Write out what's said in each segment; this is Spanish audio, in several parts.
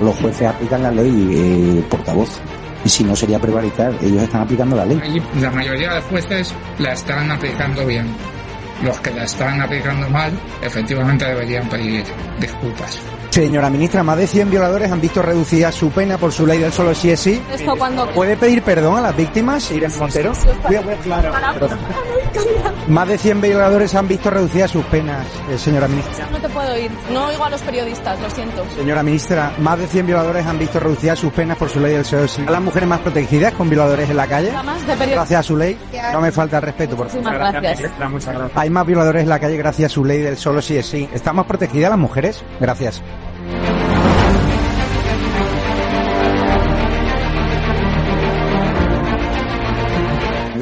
Los jueces aplican la ley, eh, portavoz. Y si no sería prevaricar, ellos están aplicando la ley. La mayoría de jueces la están aplicando bien. Los que la están aplicando mal, efectivamente deberían pedir disculpas. Señora ministra, más de 100 violadores han visto reducida su pena por su ley del solo sí es sí. ¿Esto cuando ¿Puede pedir perdón a las víctimas, Irene Montero? Más de 100 violadores han visto reducidas sus penas, eh, señora ministra. No te puedo ir. No oigo a los periodistas, lo siento. Señora ministra, más de 100 violadores han visto reducidas sus penas por su ley del solo sí. ¿A las mujeres más protegidas con violadores en la calle? De. Gracias a su ley. No me falta el respeto, por favor. Muchísimas gracias. Hay más violadores en la calle gracias a su ley del solo sí es sí. ¿Estamos protegidas las mujeres? Gracias.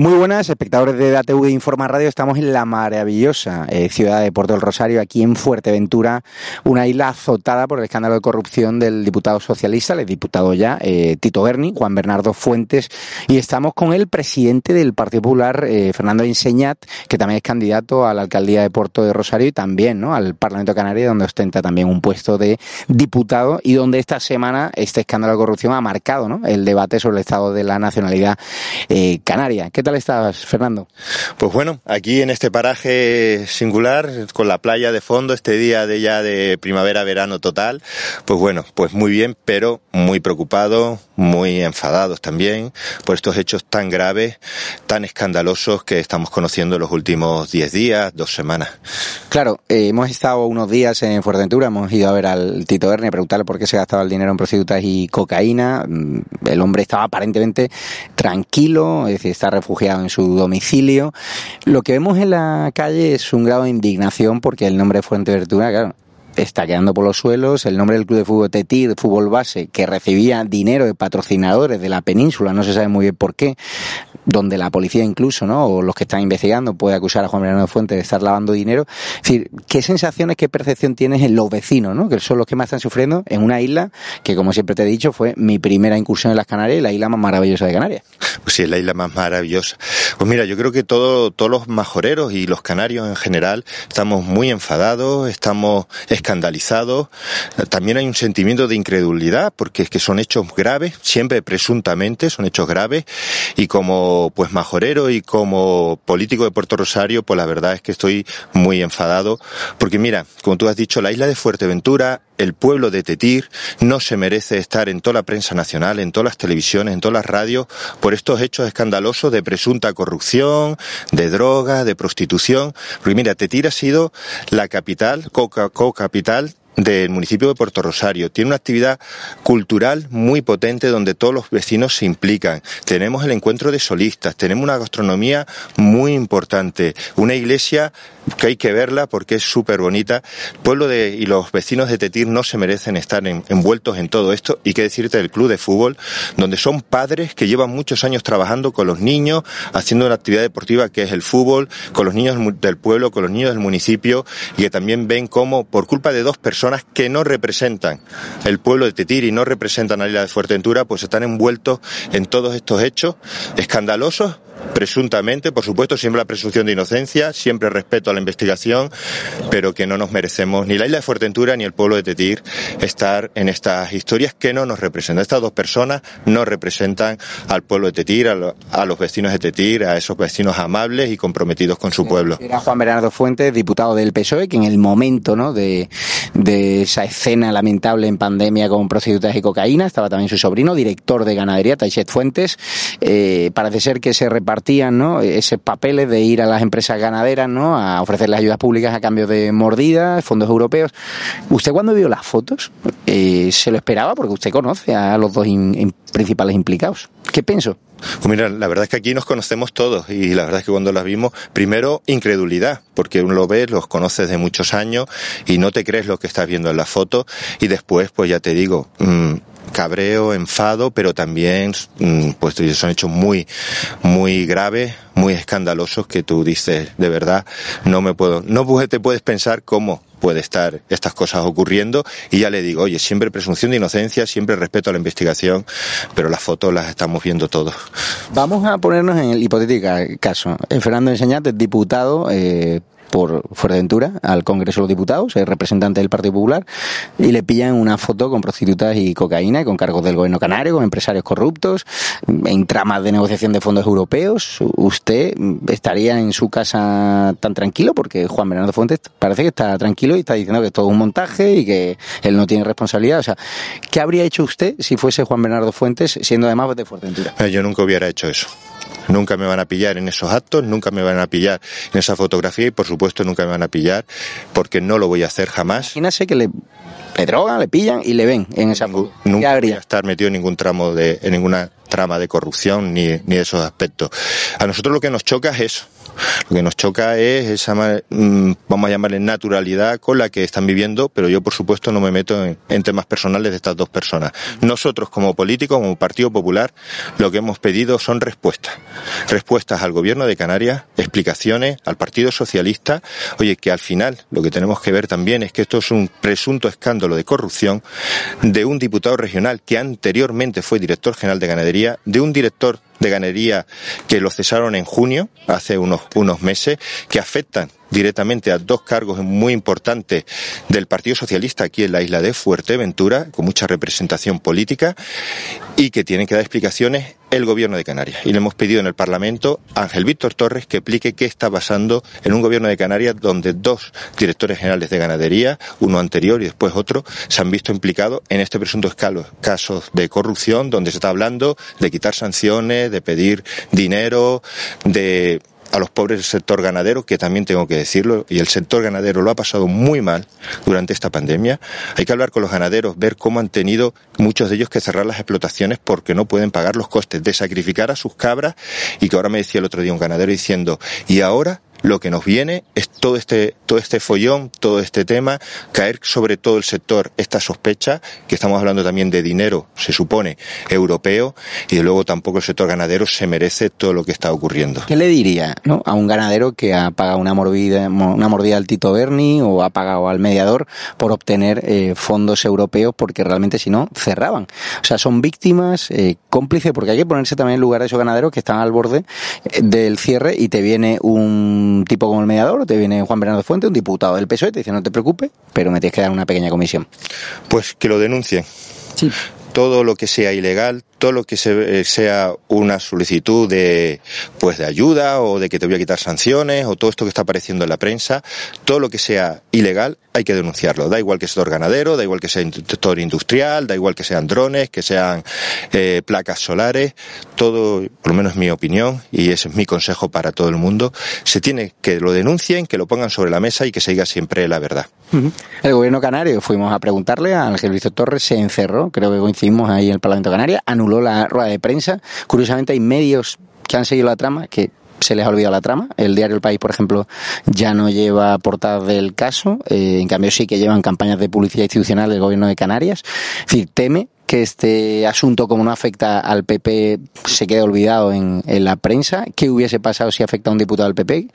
Muy buenas, espectadores de DATV Informa Radio. Estamos en la maravillosa eh, ciudad de Puerto del Rosario, aquí en Fuerteventura, una isla azotada por el escándalo de corrupción del diputado socialista, el diputado ya, eh, Tito Berni, Juan Bernardo Fuentes, y estamos con el presidente del Partido Popular, eh, Fernando Enseñat, que también es candidato a la alcaldía de Puerto de Rosario y también ¿no? al Parlamento Canario, donde ostenta también un puesto de diputado y donde esta semana este escándalo de corrupción ha marcado ¿no? el debate sobre el estado de la nacionalidad eh, canaria. ¿Qué tal estás, Fernando? Pues bueno, aquí en este paraje singular, con la playa de fondo, este día de ya de primavera-verano total, pues bueno, pues muy bien, pero muy preocupados, muy enfadados también por estos hechos tan graves, tan escandalosos que estamos conociendo en los últimos 10 días, dos semanas. Claro, eh, hemos estado unos días en Fuerteventura, hemos ido a ver al Tito Berni a preguntarle por qué se gastaba el dinero en prostitutas y cocaína. Mm, El hombre estaba aparentemente tranquilo, es decir, está refugiado en su domicilio. Lo que vemos en la calle es un grado de indignación porque el nombre de Fuerteventura, claro, está quedando por los suelos. El nombre del club de fútbol Tetí, de fútbol base, que recibía dinero de patrocinadores de la península, no se sabe muy bien por qué, donde la policía incluso, ¿no? O los que están investigando puede acusar a Juan Bernardo Fuentes de estar lavando dinero. Es decir, ¿qué sensaciones, qué percepción tienes en los vecinos, ¿no? Que son los que más están sufriendo en una isla que, como siempre te he dicho, fue mi primera incursión en las Canarias y la isla más maravillosa de Canarias. Pues sí, es la isla más maravillosa. Pues mira, yo creo que todo, todos los majoreros y los canarios en general estamos muy enfadados, estamos escandalizados. También hay un sentimiento de incredulidad porque es que son hechos graves, siempre presuntamente son hechos graves. Y como pues majorero y como político de Puerto Rosario, pues la verdad es que estoy muy enfadado. Porque mira, como tú has dicho, la isla de Fuerteventura el pueblo de Tetir no se merece estar en toda la prensa nacional, en todas las televisiones, en todas las radios, por estos hechos escandalosos de presunta corrupción, de droga, de prostitución. Porque mira, Tetir ha sido la capital, co-capital del municipio de Puerto Rosario. Tiene una actividad cultural muy potente donde todos los vecinos se implican. Tenemos el encuentro de solistas, tenemos una gastronomía muy importante, una iglesia que hay que verla porque es súper bonita. Pueblo de, y los vecinos de Tetir no se merecen estar envueltos en todo esto. Y qué decirte del club de fútbol, donde son padres que llevan muchos años trabajando con los niños, haciendo una actividad deportiva que es el fútbol, con los niños del pueblo, con los niños del municipio, y que también ven cómo, por culpa de dos personas que no representan el pueblo de Tetir y no representan a la isla de Fuerteventura, pues están envueltos en todos estos hechos escandalosos presuntamente, por supuesto, siempre la presunción de inocencia, siempre respeto a la investigación, pero que no nos merecemos ni la isla de Fuerteventura ni el pueblo de Tetir estar en estas historias que no nos representan. Estas dos personas no representan al pueblo de Tetir, a, los vecinos de Tetir, a esos vecinos amables y comprometidos con su pueblo. Era Juan Bernardo Fuentes, diputado del PSOE, que en el momento ¿no? de, esa escena lamentable en pandemia con prostitutas y cocaína, estaba también su sobrino, director de ganadería, Taichet Fuentes. Eh, parece ser que se repartían ¿no? esos papeles de ir a las empresas ganaderas ¿no? a ofrecerles ayudas públicas a cambio de mordidas, fondos europeos. ¿Usted cuando vio las fotos eh, se lo esperaba? Porque usted conoce a los dos principales implicados. ¿Qué pienso? Pues mira, la verdad es que aquí nos conocemos todos y la verdad es que cuando las vimos, primero incredulidad, porque uno lo ve, los conoces de muchos años y no te crees lo que estás viendo en la foto y después, pues ya te digo, mmm, cabreo, enfado, pero también mm, pues son hechos muy, muy graves, muy escandalosos que tú dices, de verdad, no me puedo, no te puedes pensar cómo puede estar estas cosas ocurriendo y ya le digo, oye, siempre presunción de inocencia, siempre respeto a la investigación, pero las fotos las estamos viendo todos. Vamos a ponernos en el hipotético caso. Eh, Fernando Enseñate, diputado eh, por Fuerteventura al Congreso de los Diputados, es representante del Partido Popular, y le pillan una foto con prostitutas y cocaína, con cargos del gobierno canario, con empresarios corruptos, en tramas de negociación de fondos europeos. ¿Usted estaría en su casa tan tranquilo? Porque Juan Bernardo Fuentes parece que está tranquilo y está diciendo que es todo un montaje y que él no tiene responsabilidad. O sea, ¿qué habría hecho usted si fuese Juan Bernardo Fuentes, siendo además de Fuerteventura? Eh, yo nunca hubiera hecho eso. Nunca me van a pillar en esos actos, nunca me van a pillar en esa fotografía y por supuesto nunca me van a pillar porque no lo voy a hacer jamás. Imagínese que le, le drogan, le pillan y le ven en esa. Nunca voy a estar metido en ningún tramo de, en ninguna trama de corrupción ni, ni de esos aspectos. A nosotros lo que nos choca es eso lo que nos choca es esa, mm, vamos a llamarle naturalidad con la que están viviendo, pero yo por supuesto no me meto en, temas personales de estas dos personas. Nosotros como políticos, como Partido Popular, lo que hemos pedido son respuestas. Respuestas al gobierno de Canarias, explicaciones al Partido Socialista. Oye, que al final lo que tenemos que ver también es que esto es un presunto escándalo de corrupción de un diputado regional que anteriormente fue director general de ganadería, de un director de ganadería que lo cesaron en junio, hace unos, unos meses, que afectan directamente a dos cargos muy importantes del Partido Socialista aquí en la isla de Fuerteventura, con mucha representación política, y que tienen que dar explicaciones el Gobierno de Canarias. Y le hemos pedido en el Parlamento a Ángel Víctor Torres que explique qué está pasando en un Gobierno de Canarias donde dos directores generales de ganadería, uno anterior y después otro, se han visto implicados en este presunto caso de corrupción, donde se está hablando de quitar sanciones, de pedir dinero, de a los pobres del sector ganadero, que también tengo que decirlo, y el sector ganadero lo ha pasado muy mal durante esta pandemia. Hay que hablar con los ganaderos, ver cómo han tenido muchos de ellos que cerrar las explotaciones porque no pueden pagar los costes de sacrificar a sus cabras y que ahora me decía el otro día un ganadero diciendo, y ahora lo que nos viene es todo este, todo este follón, todo este tema, caer sobre todo el sector esta sospecha, que estamos hablando también de dinero, se supone, europeo, y de luego tampoco el sector ganadero se merece todo lo que está ocurriendo. ¿Qué le diría ¿no? a un ganadero que ha pagado una mordida, una mordida al Tito Berni o ha pagado al mediador por obtener eh, fondos europeos porque realmente si no cerraban? O sea, son víctimas eh, cómplices porque hay que ponerse también en lugar de esos ganaderos que están al borde eh, del cierre y te viene un un tipo como el mediador, te viene Juan Bernardo Fuente, un diputado del PSOE, te dice no te preocupes, pero me tienes que dar una pequeña comisión. Pues que lo denuncien. Sí. Todo lo que sea ilegal, todo lo que se- eh, sea una solicitud de pues de ayuda o de que te voy a quitar sanciones o todo esto que está apareciendo en la prensa, todo lo que sea ilegal hay que denunciarlo. Da igual que sector ganadero, da igual que sea sector industrial, da igual que sean drones, que sean eh, placas solares, todo, por lo menos mi opinión y ese es mi consejo para todo el mundo, se tiene que lo denuncien, que lo pongan sobre la mesa y que se diga siempre la verdad. El gobierno canario, fuimos a preguntarle a Ángel Torres, se encerró, creo que coincidimos ahí en el Parlamento Canaria, anuló la rueda de prensa. Curiosamente hay medios que han seguido la trama, que se les ha olvidado la trama. El diario El País, por ejemplo, ya no lleva portadas del caso, eh, en cambio sí que llevan campañas de publicidad institucional del gobierno de Canarias. Es decir, teme que este asunto, como no afecta al PP, se quede olvidado en, la prensa. ¿Qué hubiese pasado si afecta a un diputado del PP?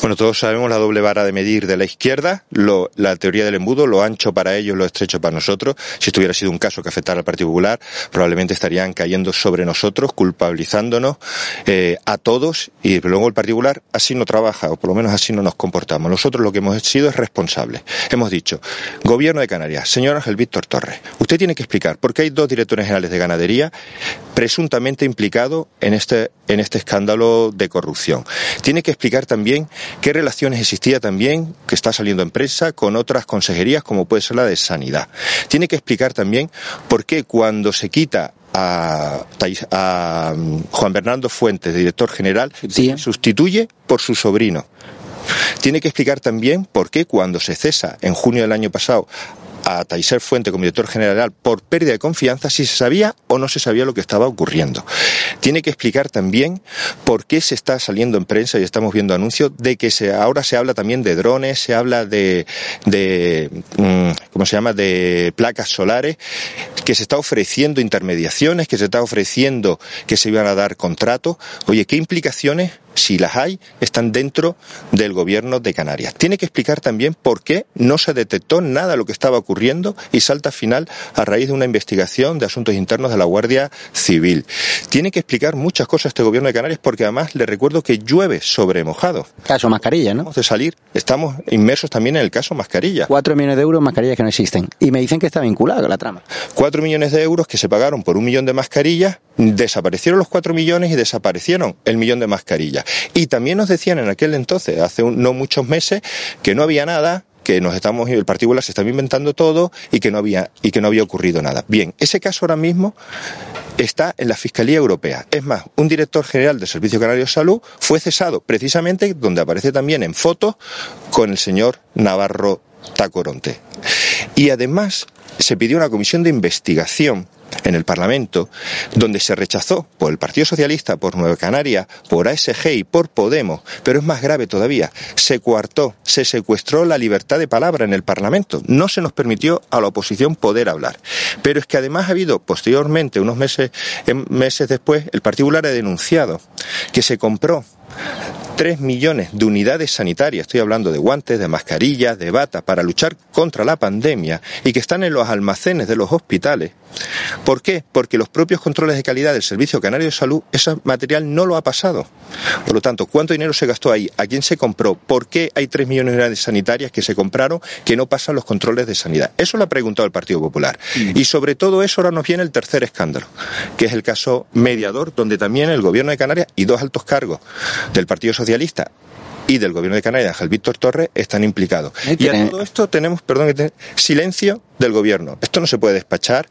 Bueno, todos sabemos la doble vara de medir de la izquierda, lo- la teoría del embudo, lo ancho para ellos, lo estrecho para nosotros. Si esto hubiera sido un caso que afectara al Partido Popular, probablemente estarían cayendo sobre nosotros, culpabilizándonos eh, a todos y luego el Partido Popular así no trabaja, o por lo menos así no nos comportamos. Nosotros lo que hemos sido es responsables. Hemos dicho, Gobierno de Canarias, señor Ángel Víctor Torres, usted tiene que explicar por qué hay dos directores generales de ganadería presuntamente implicados en este, en este escándalo de corrupción. Tiene que explicar también qué relaciones existía también, que está saliendo en prensa, con otras consejerías como puede ser la de Sanidad. Tiene que explicar también por qué cuando se quita a, a, mm, Juan Bernardo Fuentes, director general, se sustituye por su sobrino. Tiene que explicar también por qué cuando se cesa en junio del año pasado a Taiser Fuente como director general por pérdida de confianza si se sabía o no se sabía lo que estaba ocurriendo. Tiene que explicar también por qué se está saliendo en prensa y estamos viendo anuncios de que se, ahora se habla también de drones, se habla de, de mm, ¿cómo se llama? de placas solares, que se está ofreciendo intermediaciones, que se está ofreciendo que se iban a dar contratos. Oye, ¿qué implicaciones si las hay, están dentro del gobierno de Canarias. Tiene que explicar también por qué no se detectó nada de lo que estaba ocurriendo y salta al final a raíz de una investigación de asuntos internos de la Guardia Civil. Tiene que explicar muchas cosas este gobierno de Canarias porque además le recuerdo que llueve sobre mojado. Caso mascarilla, ¿no? Vamos de salir, estamos inmersos también en el caso mascarilla. Cuatro millones de euros mascarillas que no existen. Y me dicen que está vinculado con la trama. Cuatro millones de euros que se pagaron por un millón de mascarillas, desaparecieron los cuatro millones y desaparecieron el millón de mascarillas. Y también nos decían en aquel entonces, hace un- no muchos meses, que no había nada que nos estamos el Partido Popular se estaba inventando todo y que no había y que no había ocurrido nada. Bien, ese caso ahora mismo está en la Fiscalía Europea. Es más, un director general del Servicio Canario de Salud fue cesado precisamente donde aparece también en fotos con el señor Navarro Tacoronte. Y además se pidió una comisión de investigación en el Parlamento, donde se rechazó por el Partido Socialista, por Nueva Canaria, por ASG y por Podemos, pero es más grave todavía, se coartó, se secuestró la libertad de palabra en el Parlamento, no se nos permitió a la oposición poder hablar. Pero es que además ha habido posteriormente, unos meses, em, meses después, el Partido Popular ha denunciado que se compró 3 millones de unidades sanitarias, estoy hablando de guantes, de mascarillas, de batas, para luchar contra la pandemia y que están en los almacenes de los hospitales. ¿Por qué? Porque los propios controles de calidad del Servicio Canario de Salud, ese material no lo ha pasado. Por lo tanto, ¿cuánto dinero se gastó ahí? ¿A quién se compró? ¿Por qué hay 3 millones de unidades sanitarias que se compraron que no pasan los controles de sanidad? Eso lo ha preguntado el Partido Popular. Y sobre todo eso ahora nos viene el tercer escándalo, que es el caso mediador, donde también el Gobierno de Canarias y dos altos cargos del Partido Socialista y del Gobierno de Canarias, Ángel Víctor Torres, están implicados. Y a todo esto tenemos, perdón, silencio del Gobierno. Esto no se puede despachar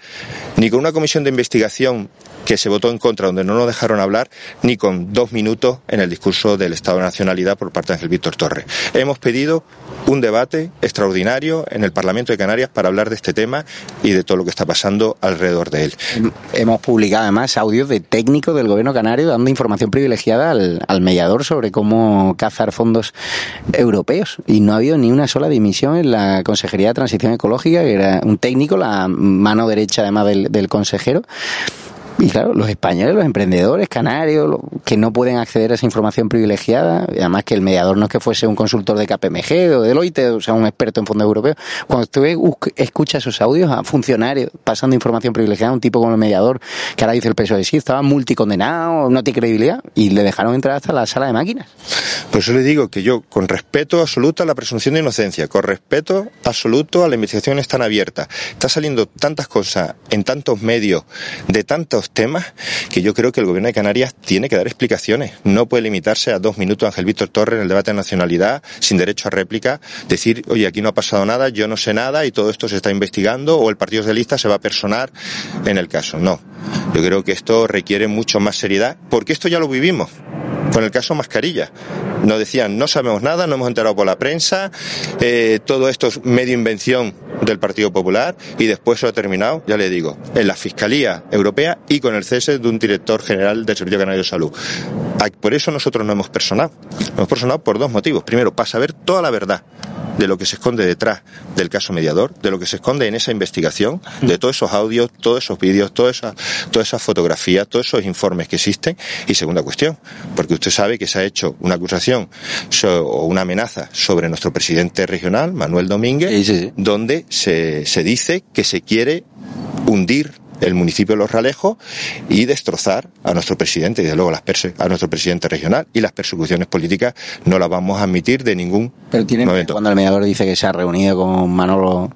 ni con una comisión de investigación que se votó en contra, donde no nos dejaron hablar, ni con dos minutos en el discurso del Estado de Nacionalidad por parte de Ángel Víctor Torres. Hemos pedido un debate extraordinario en el Parlamento de Canarias para hablar de este tema y de todo lo que está pasando alrededor de él. Hemos publicado además audios de técnicos del gobierno canario dando información privilegiada al, al mediador sobre cómo cazar fondos europeos. Y no ha habido ni una sola dimisión en la Consejería de Transición Ecológica, que era un técnico, la mano derecha además del, consejero. Y claro, los españoles, los emprendedores canarios, que no pueden acceder a esa información privilegiada, además que el mediador no es que fuese un consultor de KPMG o de Deloitte, o sea, un experto en fondos europeos. Cuando tú esc- escuchas esos audios a funcionarios pasando información privilegiada, un tipo como el mediador, que ahora dice el peso de sí, estaba multicondenado, no tiene credibilidad, y le dejaron entrar hasta la sala de máquinas. Por eso le digo que yo, con respeto absoluto a la presunción de inocencia, con respeto absoluto a la investigación es tan abierta, está saliendo tantas cosas en tantos medios de tantos temas que yo creo que el gobierno de Canarias tiene que dar explicaciones. No puede limitarse a dos minutos Ángel Víctor Torres en el debate de nacionalidad, sin derecho a réplica, decir, oye, aquí no ha pasado nada, yo no sé nada y todo esto se está investigando o el Partido Socialista se va a personar en el caso. No. Yo creo que esto requiere mucho más seriedad, porque esto ya lo vivimos con el caso Mascarilla. Nos decían, no sabemos nada, no hemos enterado por la prensa, eh, todo esto es medio invención del Partido Popular y después se ha terminado, ya le digo, en la Fiscalía Europea y con el cese de un director general del Servicio Canario de Salud. Por eso nosotros no hemos personado. Hemos personado por dos motivos. Primero, para saber toda la verdad de lo que se esconde detrás del caso mediador, de lo que se esconde en esa investigación, de todos esos audios, todos esos vídeos, todas esas, todas esas fotografías, todos esos informes que existen. Y segunda cuestión, porque usted sabe que se ha hecho una acusación o una amenaza sobre nuestro presidente regional, Manuel Domínguez, Sí, sí, sí. donde se, se dice que se quiere hundir el municipio de Los Ralejos y destrozar a nuestro presidente y desde luego las a nuestro presidente regional y las persecuciones políticas no las vamos a admitir de ningún Pero tiene momento. cuando el mediador dice que se ha reunido con Manolo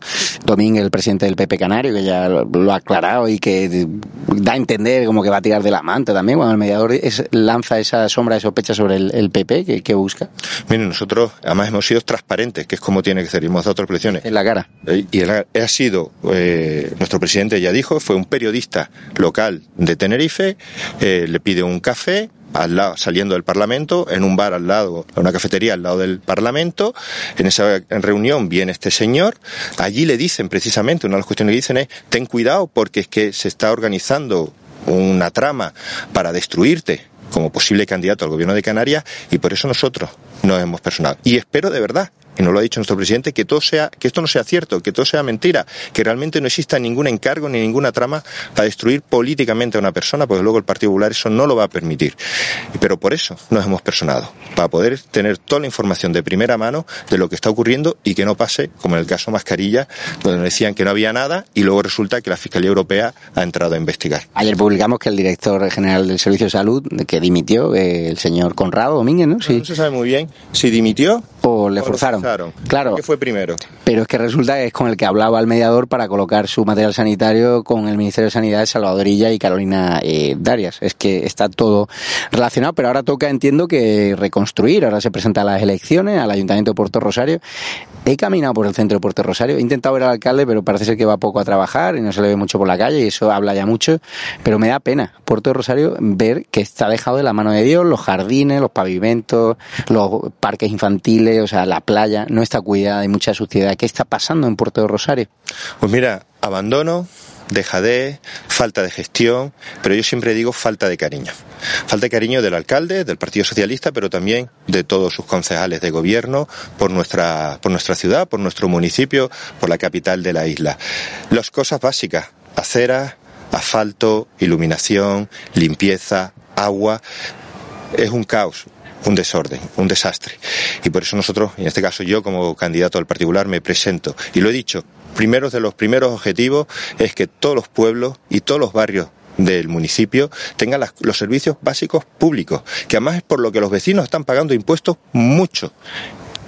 Domínguez, el presidente del PP Canario, que ya lo, ha aclarado y que da a entender como que va a tirar de la manta también, cuando el mediador es- lanza esa sombra de sospecha sobre el, el PP que, que busca Miren, nosotros además hemos sido transparentes, que es como tiene que ser, y hemos dado otras elecciones. en la cara. Eh, Y ha sido, eh, nuestro presidente ya dijo, fue un periodista local de Tenerife, eh, le pide un café, al lado, saliendo del Parlamento, en un bar al lado, en una cafetería al lado del Parlamento, en esa reunión viene este señor, allí le dicen precisamente, una de las cuestiones que dicen es, ten cuidado porque es que se está organizando una trama para destruirte como posible candidato al gobierno de Canarias y por eso nosotros nos hemos personado. Y espero de verdad, y nos lo ha dicho nuestro presidente, que todo sea, que esto no sea cierto, que todo sea mentira, que realmente no exista ningún encargo ni ninguna trama para destruir políticamente a una persona, porque luego el Partido Popular eso no lo va a permitir. Pero por eso nos hemos personado, para poder tener toda la información de primera mano de lo que está ocurriendo y que no pase como en el caso Mascarilla, donde nos decían que no había nada y luego resulta que la Fiscalía Europea ha entrado a investigar. Ayer publicamos que el director general del Servicio de Salud, que dimitió, el señor Conrado Domínguez, ¿no? Sí. No se sabe muy bien si dimitió O le o lo forzaron. Claro. ¿Qué fue primero? Pero es que resulta que es con el que hablaba el mediador para colocar su material sanitario con el Ministerio de Sanidad de Salvadorilla y Carolina eh, Darias. Es que está todo relacionado, pero ahora toca, entiendo, que reconstruir. Ahora se presentan las elecciones al Ayuntamiento de Puerto Rosario. He caminado por el centro de Puerto Rosario, he intentado ver al alcalde, pero parece ser que va poco a trabajar y no se le ve mucho por la calle y eso habla ya mucho. Pero me da pena, Puerto Rosario, ver que está dejado de la mano de Dios, los jardines, los pavimentos, los parques infantiles, o sea, la playa, no está cuidada, hay mucha suciedad. ¿Qué está pasando en Puerto de Rosario? Pues mira, abandono, dejadez, falta de gestión, pero yo siempre digo falta de cariño. Falta de cariño del alcalde, del Partido Socialista, pero también de todos sus concejales de gobierno por nuestra, por nuestra ciudad, por nuestro municipio, por la capital de la isla. Las cosas básicas, aceras, asfalto, iluminación, limpieza, agua, es un caos, un desorden, un desastre. Y por eso nosotros, en este caso yo como candidato al particular, me presento. Y lo he dicho, primero de los primeros objetivos es que todos los pueblos y todos los barrios del municipio tengan los servicios básicos públicos, que además es por lo que los vecinos están pagando impuestos mucho.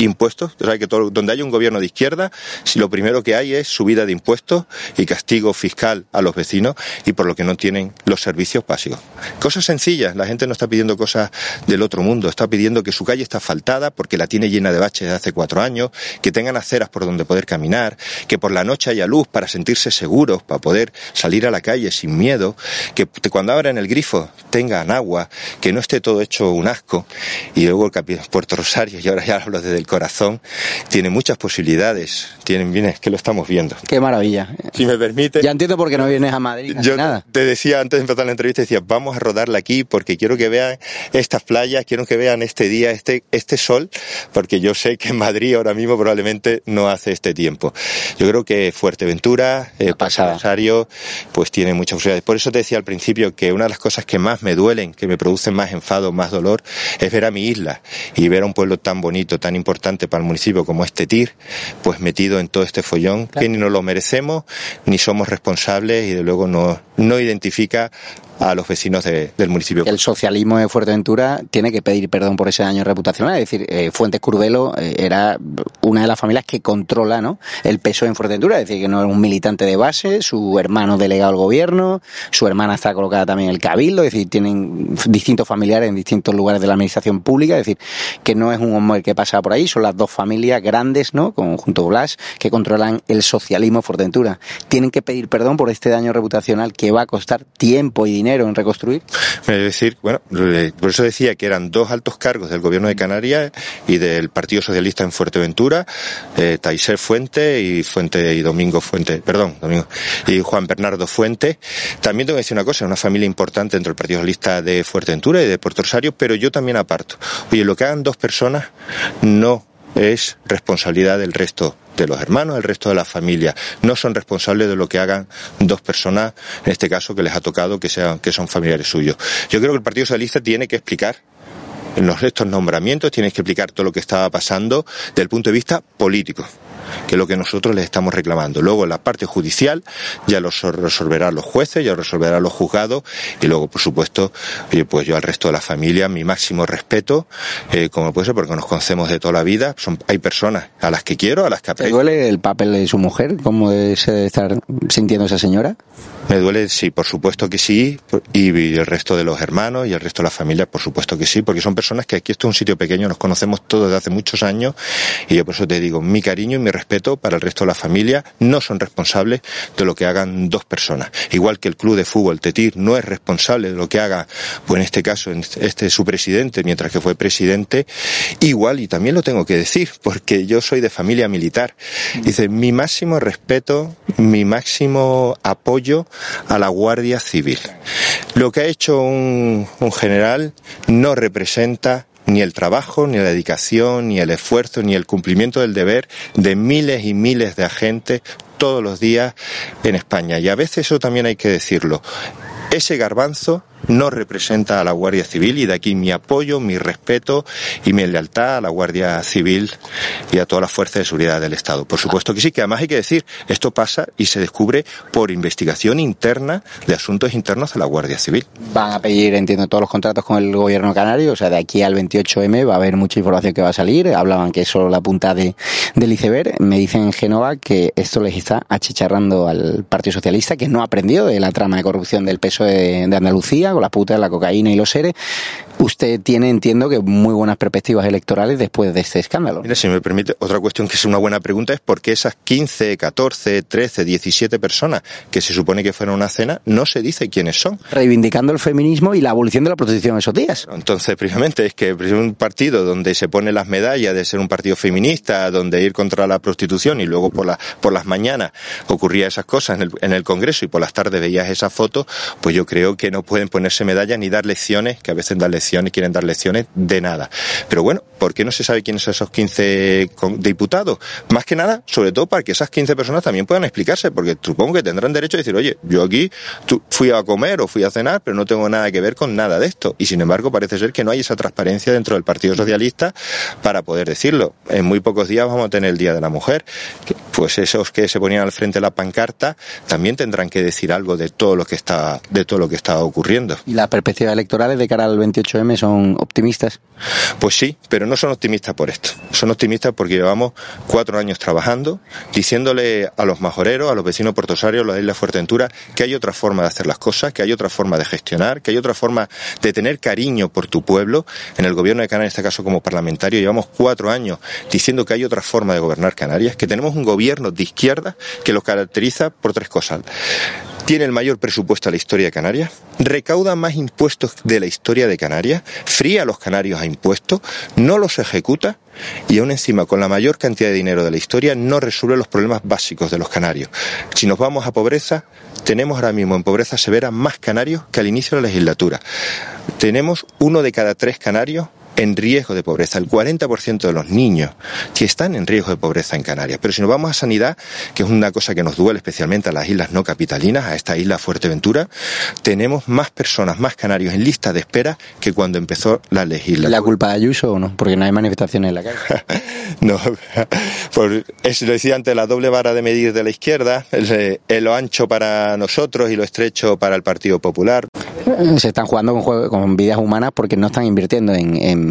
Impuestos, o sea que todo- donde hay un gobierno de izquierda, si lo primero que hay es subida de impuestos y castigo fiscal a los vecinos y por lo que no tienen los servicios básicos. Cosas sencillas, la gente no está pidiendo cosas del otro mundo, está pidiendo que su calle está asfaltada porque la tiene llena de baches desde hace cuatro años, que tengan aceras por donde poder caminar, que por la noche haya luz para sentirse seguros, para poder salir a la calle sin miedo, que cuando abran el grifo tengan agua, que no esté todo hecho un asco. Y luego el Puerto Rosario, y ahora ya hablo desde el corazón, tiene muchas posibilidades. Tienen, bien, es que lo estamos viendo. Qué maravilla. Si me permite. Ya entiendo por qué no vienes a Madrid. Yo nada. te decía antes de empezar la entrevista, decía, vamos a rodarla aquí porque quiero que vean estas playas, quiero que vean este día, este, este sol, porque yo sé que en Madrid ahora mismo probablemente no hace este tiempo. Yo creo que Fuerteventura, eh, Rosario, pues tiene muchas posibilidades. Por eso te decía al principio que una de las cosas que más me duelen, que me producen más enfado, más dolor, es ver a mi isla y ver a un pueblo tan bonito, tan importante para el municipio como este TIR, pues metido en todo este follón, que ni nos lo merecemos, ni somos responsables y de luego no, no identifica a los vecinos del municipio. El socialismo de Fuerteventura tiene que pedir perdón por ese daño reputacional. Es decir, eh, Fuentes Curvelo eh, era una de las familias que controla ¿no? el peso en Fuerteventura. Es decir, que no es un militante de base, su hermano delegado al gobierno, su hermana está colocada también en el cabildo. Es decir, tienen distintos familiares en distintos lugares de la administración pública. Es decir, que no es un hombre que pasa por ahí, son las dos familias grandes, ¿no? Junto a Blas, que controlan el socialismo Fuerteventura. Tienen que pedir perdón por este daño reputacional que va a costar tiempo y dinero en reconstruir? Es decir, bueno, por eso decía que eran dos altos cargos del gobierno de Canarias y del Partido Socialista en Fuerteventura, eh, Taiser Fuente y Fuente y Domingo Fuente, perdón, Domingo, y Juan Bernardo Fuente. También tengo que decir una cosa, una familia importante dentro del Partido Socialista de Fuerteventura y de Puerto Rosario, pero yo también aparto. Oye, lo que hagan dos personas no es responsabilidad del resto de los hermanos, el resto de la familia. No son responsables de lo que hagan dos personas, en este caso que les ha tocado que sean, que son familiares suyos. Yo creo que el Partido Socialista tiene que explicar en los estos nombramientos, tiene que explicar todo lo que estaba pasando desde el punto de vista político que es lo que nosotros les estamos reclamando. Luego la parte judicial ya lo resolverán los jueces, ya lo resolverán los juzgados y luego, por supuesto, pues yo al resto de la familia mi máximo respeto, eh, como puede ser, porque nos conocemos de toda la vida. Son, hay personas a las que quiero, a las que aprecio. ¿Te duele el papel de su mujer? ¿Cómo debe estar sintiendo esa señora? Me duele, sí, por supuesto que sí, y el resto de los hermanos y el resto de la familia, por supuesto que sí, porque son personas que aquí esto es un sitio pequeño, nos conocemos todos desde hace muchos años, y yo por eso te digo, mi cariño y mi respeto para el resto de la familia, no son responsables de lo que hagan dos personas. Igual que el club de fútbol Tetir no es responsable de lo que haga, pues en este caso, este su presidente, mientras que fue presidente, igual, y también lo tengo que decir, porque yo soy de familia militar. Dice, mi máximo respeto, mi máximo apoyo a la Guardia Civil. Lo que ha hecho un, un general no representa ni el trabajo, ni la dedicación, ni el esfuerzo, ni el cumplimiento del deber de miles y miles de agentes todos los días en España. Y a veces eso también hay que decirlo. Ese garbanzo no representa a la Guardia Civil y de aquí mi apoyo, mi respeto y mi lealtad a la Guardia Civil y a todas las fuerzas de seguridad del Estado. Por supuesto que sí, que además hay que decir, esto pasa y se descubre por investigación interna de asuntos internos de la Guardia Civil. Van a pedir, entiendo, todos los contratos con el gobierno canario, o sea, de aquí al 28M va a haber mucha información que va a salir. Hablaban que es solo la punta de, del iceberg. Me dicen en Génova que esto les está achicharrando al Partido Socialista, que no ha aprendido de la trama de corrupción del peso de Andalucía con la puta, la cocaína y los seres, usted tiene, entiendo que muy buenas perspectivas electorales después de este escándalo. Mira, si me permite, otra cuestión que es una buena pregunta es por qué esas 15, 14, 13, 17 personas que se supone que fueron a una cena, no se dice quiénes son. Reivindicando el feminismo y la abolición de la prostitución esos días. Entonces, precisamente, es que un partido donde se pone las medallas de ser un partido feminista, donde ir contra la prostitución y luego por, la, por las mañanas ocurría esas cosas en el, en el Congreso y por las tardes veías esas fotos, pues yo creo que no pueden ponerse medallas ni dar lecciones, que a veces dan lecciones y quieren dar lecciones de nada. Pero bueno, ¿por qué no se sabe quiénes son esos 15 diputados? Más que nada, sobre todo para que esas 15 personas también puedan explicarse, porque supongo que tendrán derecho a decir, oye, yo aquí fui a comer o fui a cenar, pero no tengo nada que ver con nada de esto. Y sin embargo, parece ser que no hay esa transparencia dentro del Partido Socialista para poder decirlo. En muy pocos días vamos a tener el Día de la Mujer. Pues esos que se ponían al frente de la pancarta también tendrán que decir algo de todo lo que está, de todo lo que está ocurriendo. ¿Y las perspectivas electorales de cara al 28 son optimistas? Pues sí, pero no son optimistas por esto. Son optimistas porque llevamos cuatro años trabajando, diciéndole a los majoreros, a los vecinos portosarios, a la isla Fuerteventura, que hay otra forma de hacer las cosas, que hay otra forma de gestionar, que hay otra forma de tener cariño por tu pueblo. En el gobierno de Canarias, en este caso como parlamentario, llevamos cuatro años diciendo que hay otra forma de gobernar Canarias, que tenemos un gobierno de izquierda que lo caracteriza por tres cosas tiene el mayor presupuesto de la historia de Canarias, recauda más impuestos de la historia de Canarias, fría a los canarios a impuestos, no los ejecuta y aún encima con la mayor cantidad de dinero de la historia no resuelve los problemas básicos de los canarios. Si nos vamos a pobreza, tenemos ahora mismo en pobreza severa más canarios que al inicio de la legislatura. Tenemos uno de cada tres canarios en riesgo de pobreza, el 40% de los niños que están en riesgo de pobreza en Canarias. Pero si nos vamos a sanidad, que es una cosa que nos duele especialmente a las islas no capitalinas, a esta isla Fuerteventura, tenemos más personas, más canarios en lista de espera que cuando empezó la legislatura. ¿La culpa de Ayuso o no? Porque no hay manifestaciones en la calle. no, por, es, lo decía antes, la doble vara de medir de la izquierda, el, el, lo ancho para nosotros y lo estrecho para el Partido Popular. Se están jugando con, con vidas humanas porque no están invirtiendo en, en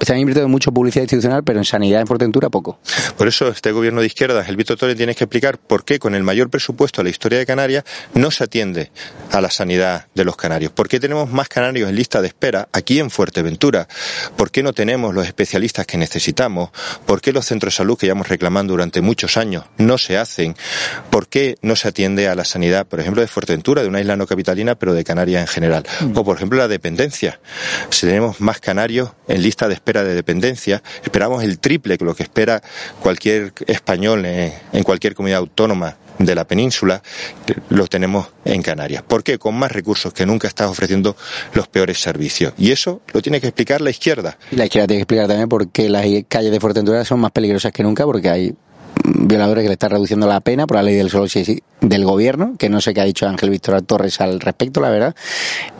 están invirtiendo mucho publicidad institucional, pero en sanidad en Fuerteventura poco. Por eso este gobierno de izquierdas, el Víctor Torres, tiene que explicar por qué con el mayor presupuesto de la historia de Canarias no se atiende a la sanidad de los canarios. ¿Por qué tenemos más canarios en lista de espera aquí en Fuerteventura? ¿Por qué no tenemos los especialistas que necesitamos? ¿Por qué los centros de salud que llevamos reclamando durante muchos años no se hacen? ¿Por qué no se atiende a la sanidad, por ejemplo, de Fuerteventura, de una isla no capitalina, pero de Canarias en general? O, por ejemplo, la dependencia. Si tenemos más canarios en lista de espera de dependencia, esperamos el triple que lo que espera cualquier español en cualquier comunidad autónoma de la península, lo tenemos en Canarias. ¿Por qué? Con más recursos que nunca estás ofreciendo los peores servicios. Y eso lo tiene que explicar la izquierda. La izquierda tiene que explicar también por qué las calles de Fuerteventura son más peligrosas que nunca, porque hay violadores que le están reduciendo la pena por la ley del solo del gobierno, que no sé qué ha dicho Ángel Víctor Torres al respecto, la verdad,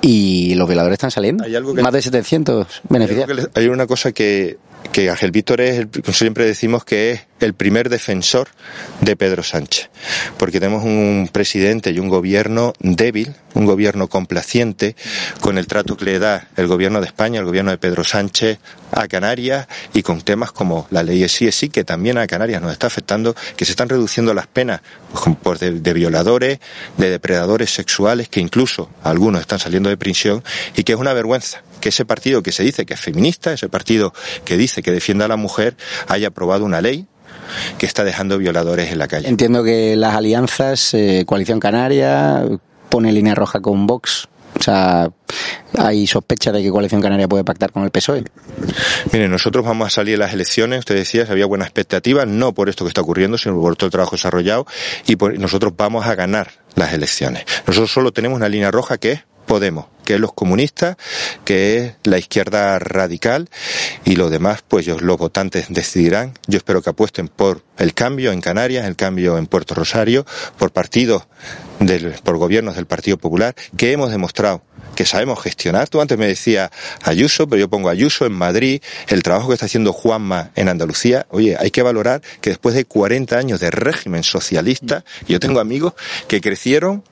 y los violadores están saliendo. ¿Hay algo que Más de 700 beneficiarios. Hay, una cosa que, que Ángel Víctor es, siempre decimos que es el primer defensor de Pedro Sánchez, porque tenemos un presidente y un gobierno débil, un gobierno complaciente con el trato que le da el gobierno de España, el gobierno de Pedro Sánchez a Canarias y con temas como la ley sí que también a Canarias nos está afectando, que se están reduciendo las penas por de, de violadores, de depredadores sexuales, que incluso algunos están saliendo de prisión y que es una vergüenza que ese partido que se dice que es feminista, ese partido que dice que defiende a la mujer, haya aprobado una ley que está dejando violadores en la calle. Entiendo que las alianzas, eh, Coalición Canaria, pone línea roja con Vox. O sea, hay sospecha de que Coalición Canaria puede pactar con el PSOE. Mire, nosotros vamos a salir a las elecciones, usted decía, había buena expectativa, no por esto que está ocurriendo, sino por todo el trabajo desarrollado, y por, nosotros vamos a ganar las elecciones. Nosotros solo tenemos una línea roja que es Podemos, que es los comunistas, que es la izquierda radical y lo demás, pues los votantes decidirán. Yo espero que apuesten por el cambio en Canarias, el cambio en Puerto Rosario, por partidos, del, por gobiernos del Partido Popular, que hemos demostrado que sabemos gestionar. Tú antes me decías Ayuso, pero yo pongo Ayuso en Madrid, el trabajo que está haciendo Juanma en Andalucía. Oye, hay que valorar que después de 40 años de régimen socialista, yo tengo amigos que crecieron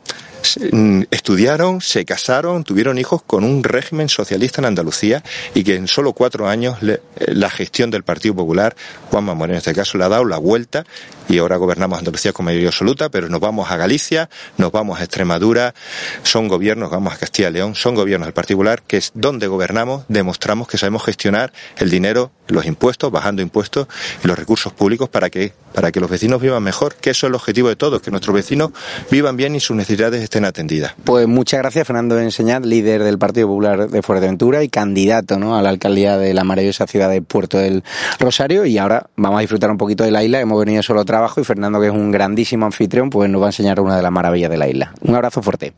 estudiaron, se casaron, tuvieron hijos con un régimen socialista en Andalucía y que en solo cuatro años le, eh, la gestión del Partido Popular, Juanma Moreno en este caso, le ha dado la vuelta y ahora gobernamos Andalucía con mayoría absoluta, pero nos vamos a Galicia, nos vamos a Extremadura, son gobiernos, vamos a Castilla y León, son gobiernos del Partido Popular que es donde gobernamos, demostramos que sabemos gestionar el dinero, los impuestos, bajando impuestos y los recursos públicos para que, para que los vecinos vivan mejor, que eso es el objetivo de todos, que nuestros vecinos vivan bien y sus necesidades estén atendidas. Pues muchas gracias, Fernando Enseñad, líder del Partido Popular de Fuerteventura y candidato ¿no? a la alcaldía de la maravillosa ciudad de Puerto del Rosario. Y ahora vamos a disfrutar un poquito de la isla. Hemos venido solo a trabajo y Fernando, que es un grandísimo anfitrión, pues nos va a enseñar una de las maravillas de la isla. Un abrazo fuerte.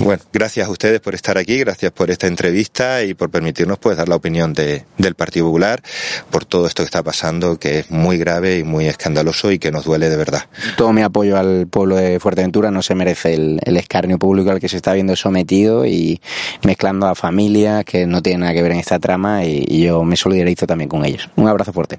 Bueno, gracias a ustedes por estar aquí, gracias por esta entrevista y por permitirnos pues dar la opinión de, del Partido Popular por todo esto que está pasando, que es muy grave y muy escandaloso y que nos duele de verdad. Todo mi apoyo al pueblo de Fuerteventura no se merece el, el escarnio público al que se está viendo sometido y mezclando a familias que no tienen nada que ver en esta trama y, y yo me solidarizo también con ellos. Un abrazo fuerte.